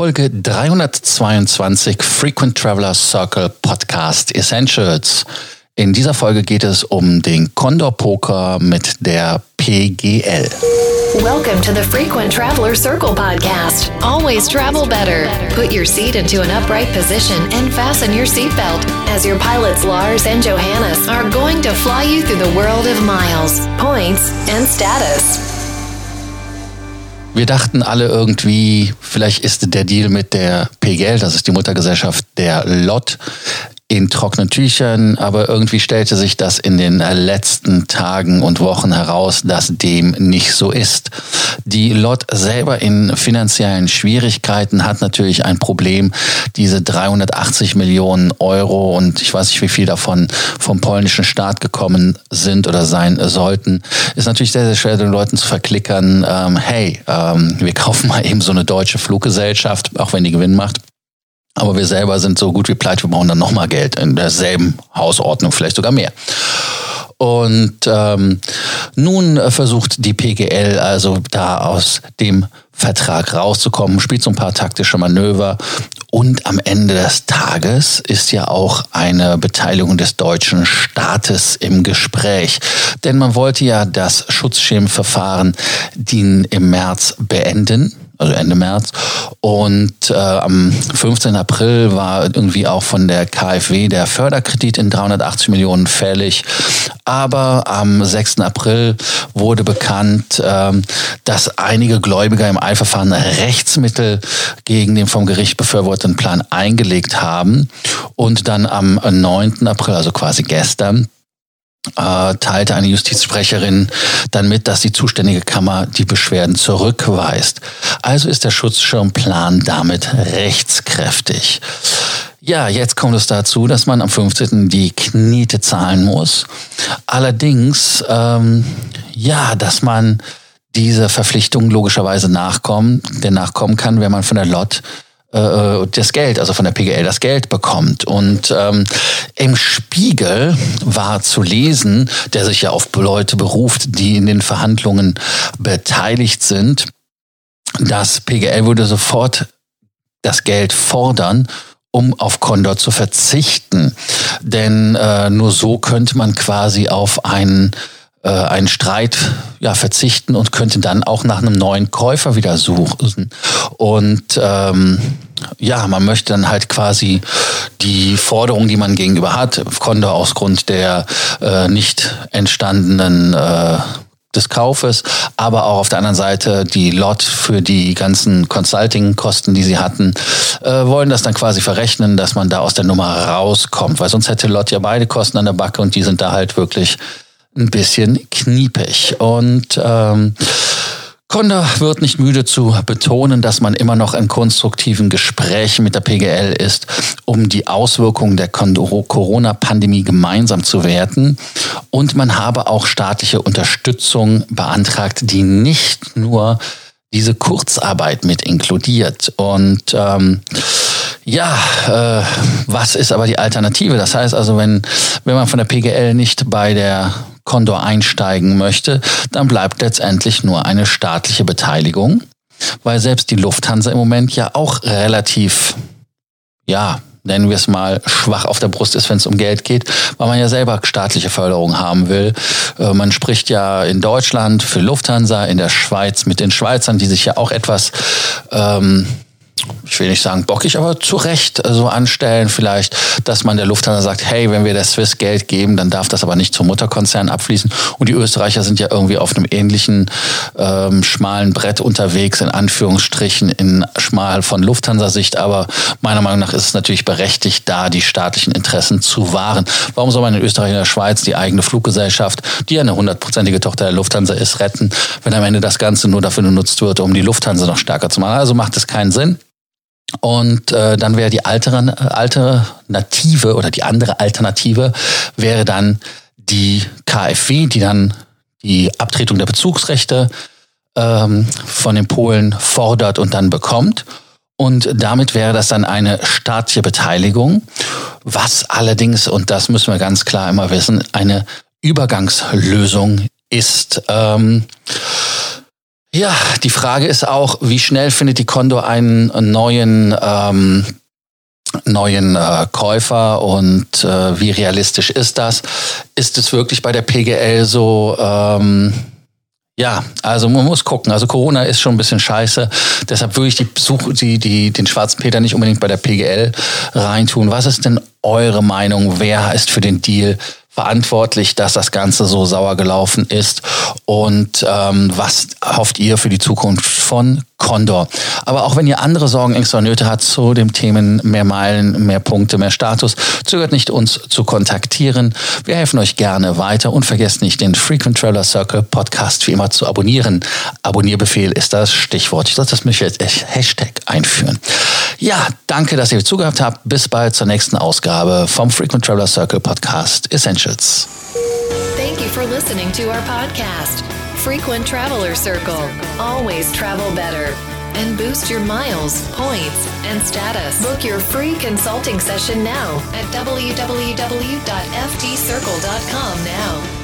Folge 322 Frequent Traveler Circle Podcast Essentials. In dieser Folge geht es um den Condor Poker mit der PGL. Welcome to the Frequent Traveler Circle podcast. Always travel better. Put your seat into an upright position and fasten your seatbelt as your pilots Lars and Johannes are going to fly you through the world of miles, points and status. Wir dachten alle irgendwie, vielleicht ist der Deal mit der PGL, das ist die Muttergesellschaft der LOT, in trockenen Tüchern, aber irgendwie stellte sich das in den letzten Tagen und Wochen heraus, dass dem nicht so ist. Die LOT selber in finanziellen Schwierigkeiten hat natürlich ein Problem. Diese 380 Millionen Euro und ich weiß nicht, wie viel davon vom polnischen Staat gekommen sind oder sein sollten, ist natürlich sehr, sehr schwer den Leuten zu verklickern, ähm, hey, ähm, wir kaufen mal eben so eine deutsche Fluggesellschaft, auch wenn die Gewinn macht aber wir selber sind so gut wie pleite, wir brauchen dann nochmal Geld in derselben Hausordnung, vielleicht sogar mehr. Und ähm, nun versucht die PGL also da aus dem Vertrag rauszukommen, spielt so ein paar taktische Manöver und am Ende des Tages ist ja auch eine Beteiligung des deutschen Staates im Gespräch. Denn man wollte ja das Schutzschirmverfahren im März beenden also Ende März. Und äh, am 15. April war irgendwie auch von der KfW der Förderkredit in 380 Millionen fällig. Aber am 6. April wurde bekannt, äh, dass einige Gläubiger im Eilverfahren Rechtsmittel gegen den vom Gericht befürworteten Plan eingelegt haben. Und dann am 9. April, also quasi gestern, äh, teilte eine Justizsprecherin dann mit, dass die zuständige Kammer die Beschwerden zurückweist. Also ist der Schutzschirmplan damit rechtskräftig. Ja, jetzt kommt es dazu, dass man am 15. die Kniete zahlen muss. Allerdings, ähm, ja, dass man diese Verpflichtung logischerweise nachkommen, der nachkommen kann, wenn man von der Lot äh, das Geld, also von der PGL das Geld bekommt. Und ähm, im Spiegel war zu lesen, der sich ja auf Leute beruft, die in den Verhandlungen beteiligt sind, dass PGL würde sofort das Geld fordern, um auf Condor zu verzichten. Denn äh, nur so könnte man quasi auf einen äh, einen Streit ja, verzichten und könnte dann auch nach einem neuen Käufer wieder suchen. Und ähm, ja, man möchte dann halt quasi die Forderung, die man gegenüber hat, Condor aus Grund der äh, nicht entstandenen äh, des Kaufes, aber auch auf der anderen Seite die Lot für die ganzen Consulting-Kosten, die sie hatten, äh, wollen das dann quasi verrechnen, dass man da aus der Nummer rauskommt, weil sonst hätte Lot ja beide Kosten an der Backe und die sind da halt wirklich ein bisschen kniepig. Und ähm, Konda wird nicht müde zu betonen, dass man immer noch in konstruktiven Gesprächen mit der PGL ist, um die Auswirkungen der Corona-Pandemie gemeinsam zu werten. Und man habe auch staatliche Unterstützung beantragt, die nicht nur diese Kurzarbeit mit inkludiert. Und ähm, ja, äh, was ist aber die Alternative? Das heißt also, wenn, wenn man von der PGL nicht bei der Condor einsteigen möchte, dann bleibt letztendlich nur eine staatliche Beteiligung, weil selbst die Lufthansa im Moment ja auch relativ, ja, nennen wir es mal, schwach auf der Brust ist, wenn es um Geld geht, weil man ja selber staatliche Förderung haben will. Äh, man spricht ja in Deutschland für Lufthansa, in der Schweiz mit den Schweizern, die sich ja auch etwas ähm, ich will nicht sagen bockig, aber zu Recht so anstellen vielleicht, dass man der Lufthansa sagt, hey, wenn wir der Swiss Geld geben, dann darf das aber nicht zum Mutterkonzern abfließen. Und die Österreicher sind ja irgendwie auf einem ähnlichen ähm, schmalen Brett unterwegs, in Anführungsstrichen, in schmal von Lufthansa-Sicht. Aber meiner Meinung nach ist es natürlich berechtigt, da die staatlichen Interessen zu wahren. Warum soll man in Österreich und der Schweiz die eigene Fluggesellschaft, die ja eine hundertprozentige Tochter der Lufthansa ist, retten, wenn am Ende das Ganze nur dafür genutzt wird, um die Lufthansa noch stärker zu machen? Also macht es keinen Sinn. Und äh, dann wäre die Alternative oder die andere Alternative wäre dann die KfW, die dann die Abtretung der Bezugsrechte ähm, von den Polen fordert und dann bekommt. Und damit wäre das dann eine staatliche Beteiligung, was allerdings, und das müssen wir ganz klar immer wissen, eine Übergangslösung ist. Ähm, Ja, die Frage ist auch, wie schnell findet die Condor einen neuen ähm, neuen äh, Käufer und äh, wie realistisch ist das? Ist es wirklich bei der PGL so? Ähm, ja, also man muss gucken. Also Corona ist schon ein bisschen scheiße. Deshalb würde ich die, Besuch, die, die, den schwarzen Peter nicht unbedingt bei der PGL reintun. Was ist denn eure Meinung? Wer ist für den Deal verantwortlich, dass das Ganze so sauer gelaufen ist? Und ähm, was hofft ihr für die Zukunft von Condor? Aber auch wenn ihr andere Sorgen, Ängste und Nöte habt zu dem Themen mehr Meilen, mehr Punkte, mehr Status, zögert nicht, uns zu kontaktieren. Wir helfen euch gerne weiter und vergesst nicht, den Frequent Traveler Circle Podcast wie immer zu abonnieren. Abonnierbefehl ist das Stichwort. Ich sollte das mich jetzt Hashtag einführen. Ja, danke, dass ihr zugehört habt. Bis bald zur nächsten Ausgabe vom Frequent Traveler Circle Podcast Essentials. Thank you for listening to our podcast, Frequent Traveler Circle. Always travel better. And boost your miles, points, and status. Book your free consulting session now at www.ftcircle.com now.